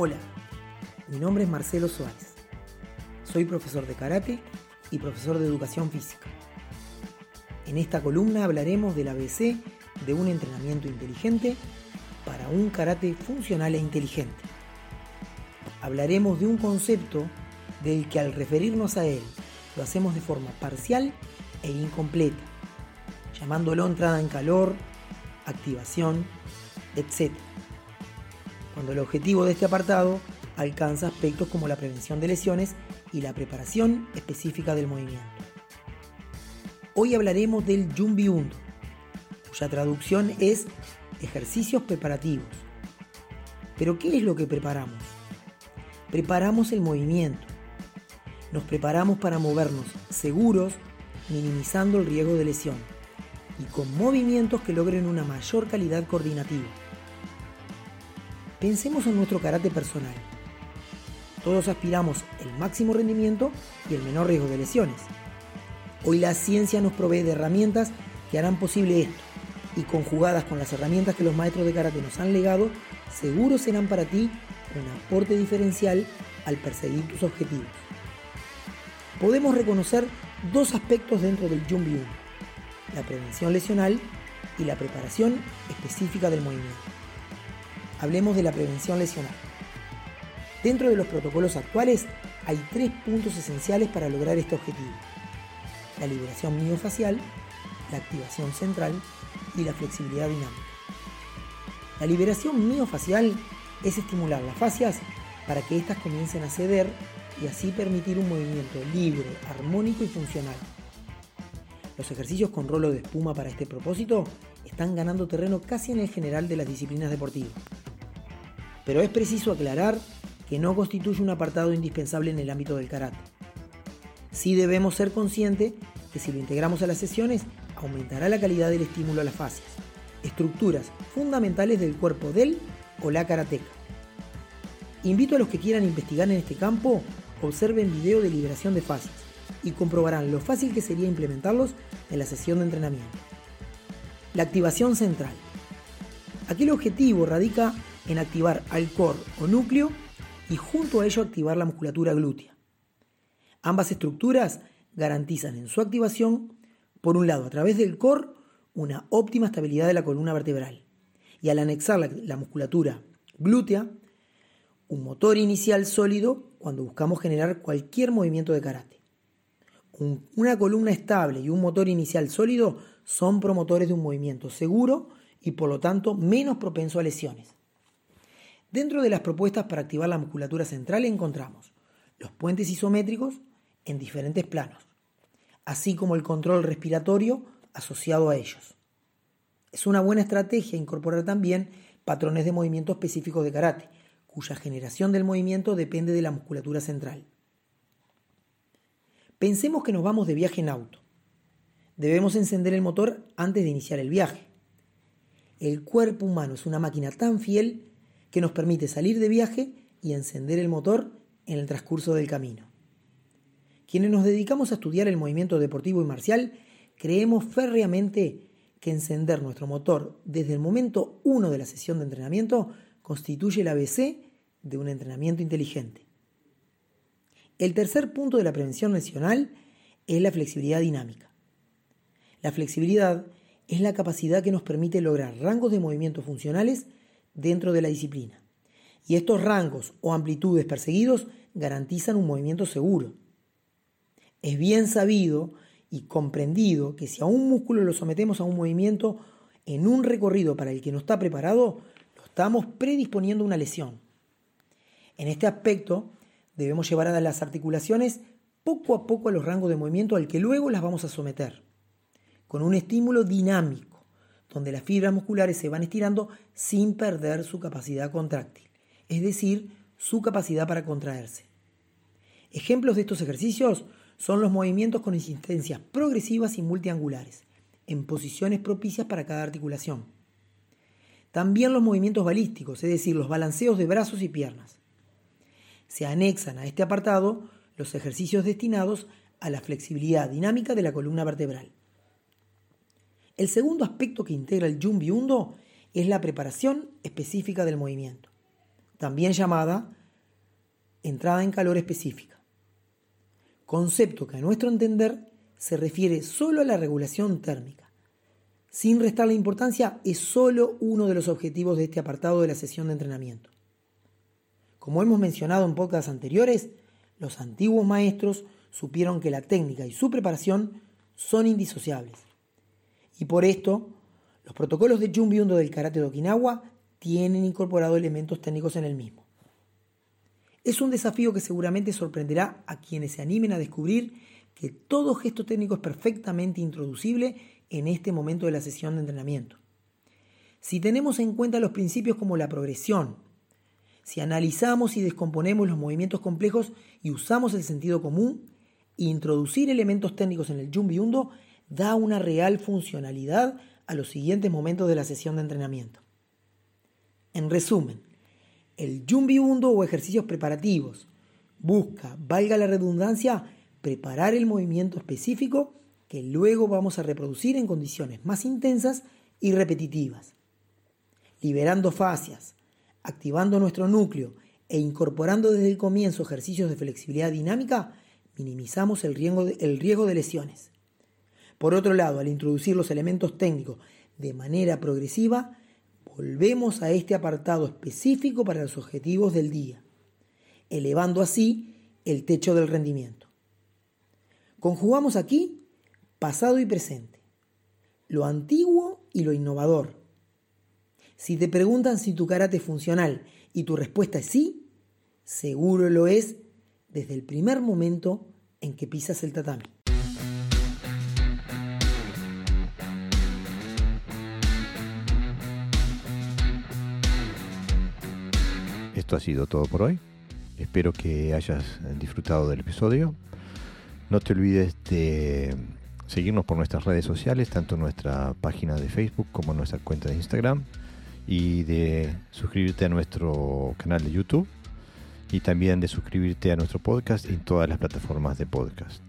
Hola, mi nombre es Marcelo Suárez. Soy profesor de karate y profesor de educación física. En esta columna hablaremos del ABC de un entrenamiento inteligente para un karate funcional e inteligente. Hablaremos de un concepto del que al referirnos a él lo hacemos de forma parcial e incompleta, llamándolo entrada en calor, activación, etc. Cuando el objetivo de este apartado alcanza aspectos como la prevención de lesiones y la preparación específica del movimiento. Hoy hablaremos del Jumbi Undo, cuya traducción es ejercicios preparativos. Pero ¿qué es lo que preparamos? Preparamos el movimiento. Nos preparamos para movernos seguros, minimizando el riesgo de lesión y con movimientos que logren una mayor calidad coordinativa. Pensemos en nuestro karate personal. Todos aspiramos el máximo rendimiento y el menor riesgo de lesiones. Hoy la ciencia nos provee de herramientas que harán posible esto y conjugadas con las herramientas que los maestros de karate nos han legado, seguro serán para ti un aporte diferencial al perseguir tus objetivos. Podemos reconocer dos aspectos dentro del Jumbi 1, la prevención lesional y la preparación específica del movimiento. Hablemos de la prevención lesional. Dentro de los protocolos actuales hay tres puntos esenciales para lograr este objetivo. La liberación miofacial, la activación central y la flexibilidad dinámica. La liberación miofacial es estimular las fascias para que éstas comiencen a ceder y así permitir un movimiento libre, armónico y funcional. Los ejercicios con rolo de espuma para este propósito están ganando terreno casi en el general de las disciplinas deportivas. Pero es preciso aclarar que no constituye un apartado indispensable en el ámbito del karate. Sí debemos ser conscientes que si lo integramos a las sesiones, aumentará la calidad del estímulo a las fascias, estructuras fundamentales del cuerpo del o la karateca. Invito a los que quieran investigar en este campo, observen video de liberación de fascias y comprobarán lo fácil que sería implementarlos en la sesión de entrenamiento. La activación central. Aquí el objetivo radica en activar al core o núcleo y junto a ello activar la musculatura glútea. Ambas estructuras garantizan en su activación, por un lado a través del core, una óptima estabilidad de la columna vertebral y al anexar la, musculatura glútea, un motor inicial sólido cuando buscamos generar cualquier movimiento de karate. una columna estable y un motor inicial sólido son promotores de un movimiento seguro y por lo tanto menos propenso a lesiones. Dentro de las propuestas para activar la musculatura central encontramos los puentes isométricos en diferentes planos, así como el control respiratorio asociado a ellos. Es una buena estrategia incorporar también patrones de movimiento específicos de karate, cuya generación del movimiento depende de la musculatura central. Pensemos que nos vamos de viaje en auto. Debemos encender el motor antes de iniciar el viaje. El cuerpo humano es una máquina tan fiel que nos permite salir de viaje y encender el motor en el transcurso del camino. Quienes nos dedicamos a estudiar el movimiento deportivo y marcial, creemos férreamente que encender nuestro motor desde el momento 1 de la sesión de entrenamiento constituye el ABC de un entrenamiento inteligente. El tercer punto de la prevención lesional es la flexibilidad dinámica. La flexibilidad es la capacidad que nos permite lograr rangos de movimiento funcionales dentro de la disciplina. Y estos rangos o amplitudes perseguidos garantizan un movimiento seguro. Es bien sabido y comprendido que si a un músculo lo sometemos a un movimiento en un recorrido para el que no está preparado, lo estamos predisponiendo a una lesión. En este aspecto, debemos llevar a las articulaciones poco a poco a los rangos de movimiento al que luego las vamos a someter, con un estímulo dinámico, donde las fibras musculares se van estirando sin perder su capacidad contráctil, es decir, su capacidad para contraerse. Ejemplos de estos ejercicios son los movimientos con insistencias progresivas y multiangulares, en posiciones propicias para cada articulación. También los movimientos balísticos, es decir, los balanceos de brazos y piernas. Se anexan a este apartado los ejercicios destinados a la flexibilidad dinámica de la columna vertebral. El segundo aspecto que integra el Jumbi Undo es la preparación específica del movimiento. también llamada entrada en calor específica. Concepto que a nuestro entender se refiere solo a la regulación térmica. Sin restar la importancia, es solo uno de los objetivos de este apartado de la sesión de entrenamiento. Como hemos mencionado en podcasts anteriores, los antiguos maestros supieron que la técnica y su preparación son indisociables. Y por esto, los protocolos de Jumbiundo del karate de Okinawa tienen incorporado elementos técnicos en el mismo. Es un desafío que seguramente sorprenderá a quienes se animen a descubrir que todo gesto técnico es perfectamente introducible en este momento de la sesión de entrenamiento. Si tenemos en cuenta los principios como la progresión, si analizamos y descomponemos los movimientos complejos y usamos el sentido común, introducir elementos técnicos en el Jumbi Undo da una real funcionalidad a los siguientes momentos de la sesión de entrenamiento. En resumen, el Jumbi Undo o ejercicios preparativos busca, valga la redundancia, preparar el movimiento específico que luego vamos a reproducir en condiciones más intensas y repetitivas, liberando fascias, activando nuestro núcleo e incorporando desde el comienzo ejercicios de flexibilidad dinámica, minimizamos el riesgo de lesiones. Por otro lado, al introducir los elementos técnicos de manera progresiva, volvemos a este apartado específico para los objetivos del día, elevando así el techo del rendimiento. Conjugamos aquí pasado y presente, lo antiguo y lo innovador, si te preguntan si tu karate es funcional y tu respuesta es sí, seguro lo es desde el primer momento en que pisas el tatami. Esto ha sido todo por hoy. Espero que hayas disfrutado del episodio. No te olvides de seguirnos por nuestras redes sociales, tanto nuestra página de Facebook como nuestra cuenta de Instagram y de suscribirte a nuestro canal de YouTube y también de suscribirte a nuestro podcast en todas las plataformas de podcast.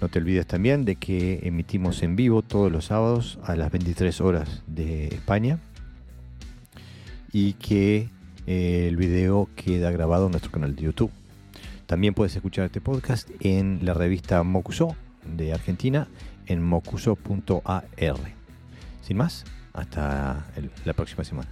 No te olvides también de que emitimos en vivo todos los sábados a las 23 horas de España y que el video queda grabado en nuestro canal de YouTube. También puedes escuchar este podcast en la revista Mocuso de Argentina en mocuso.ar. Sin más, hasta la próxima semana.